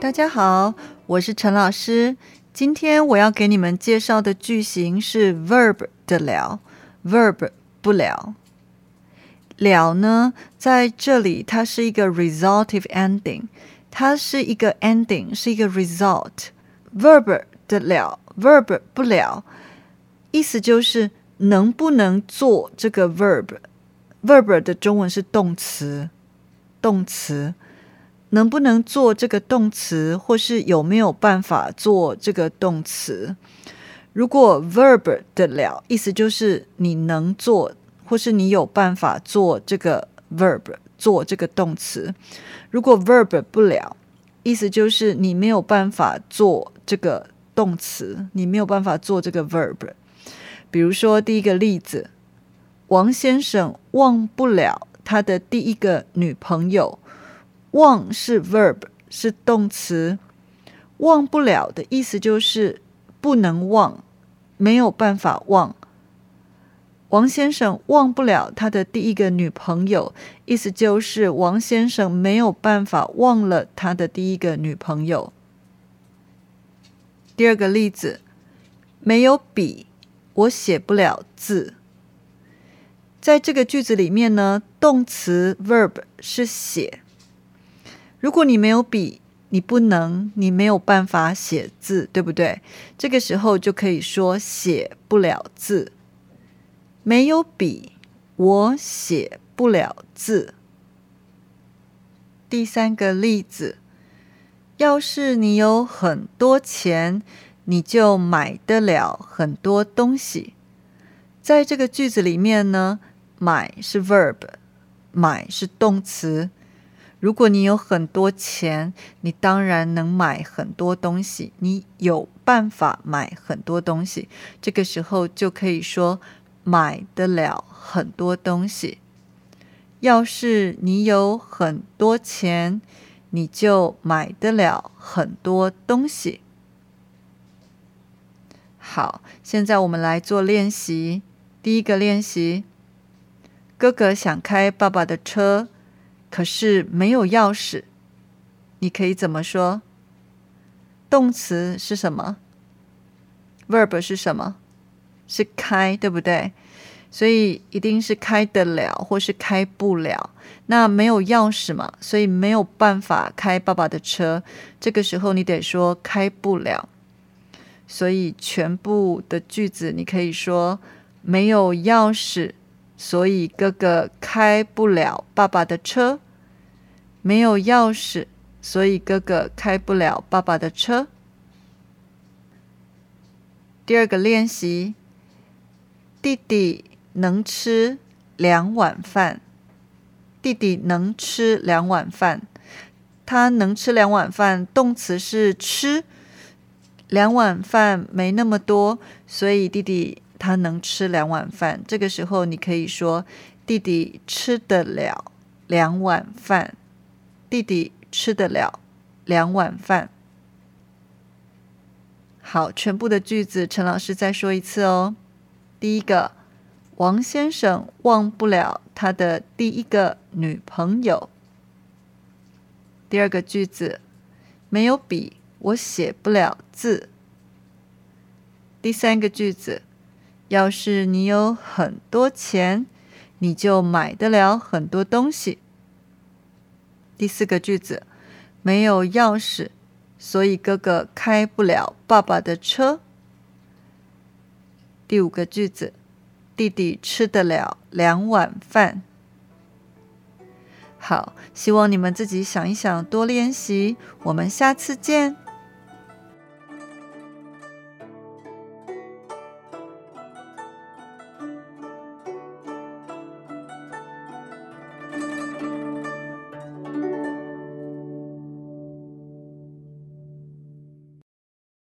大家好，我是陈老师。今天我要给你们介绍的句型是 verb 的了，verb 不了。了呢，在这里它是一个 resultive ending，它是一个 ending，是一个 result。verb 的了，verb 不了，意思就是能不能做这个 verb。verb 的中文是动词，动词。能不能做这个动词，或是有没有办法做这个动词？如果 verb 的了，意思就是你能做，或是你有办法做这个 verb，做这个动词。如果 verb 不了，意思就是你没有办法做这个动词，你没有办法做这个 verb。比如说第一个例子，王先生忘不了他的第一个女朋友。忘是 verb，是动词。忘不了的意思就是不能忘，没有办法忘。王先生忘不了他的第一个女朋友，意思就是王先生没有办法忘了他的第一个女朋友。第二个例子，没有笔，我写不了字。在这个句子里面呢，动词 verb 是写。如果你没有笔，你不能，你没有办法写字，对不对？这个时候就可以说写不了字。没有笔，我写不了字。第三个例子，要是你有很多钱，你就买得了很多东西。在这个句子里面呢，买是 verb，买是动词。如果你有很多钱，你当然能买很多东西。你有办法买很多东西，这个时候就可以说买得了很多东西。要是你有很多钱，你就买得了很多东西。好，现在我们来做练习。第一个练习：哥哥想开爸爸的车。可是没有钥匙，你可以怎么说？动词是什么？verb 是什么？是开，对不对？所以一定是开得了，或是开不了。那没有钥匙嘛，所以没有办法开爸爸的车。这个时候你得说开不了。所以全部的句子你可以说没有钥匙。所以哥哥开不了爸爸的车，没有钥匙，所以哥哥开不了爸爸的车。第二个练习，弟弟能吃两碗饭。弟弟能吃两碗饭，他能吃两碗饭，动词是吃，两碗饭没那么多，所以弟弟。他能吃两碗饭，这个时候你可以说弟弟吃得了两碗饭。弟弟吃得了两碗饭。好，全部的句子，陈老师再说一次哦。第一个，王先生忘不了他的第一个女朋友。第二个句子，没有笔，我写不了字。第三个句子。要是你有很多钱，你就买得了很多东西。第四个句子，没有钥匙，所以哥哥开不了爸爸的车。第五个句子，弟弟吃得了两碗饭。好，希望你们自己想一想，多练习。我们下次见。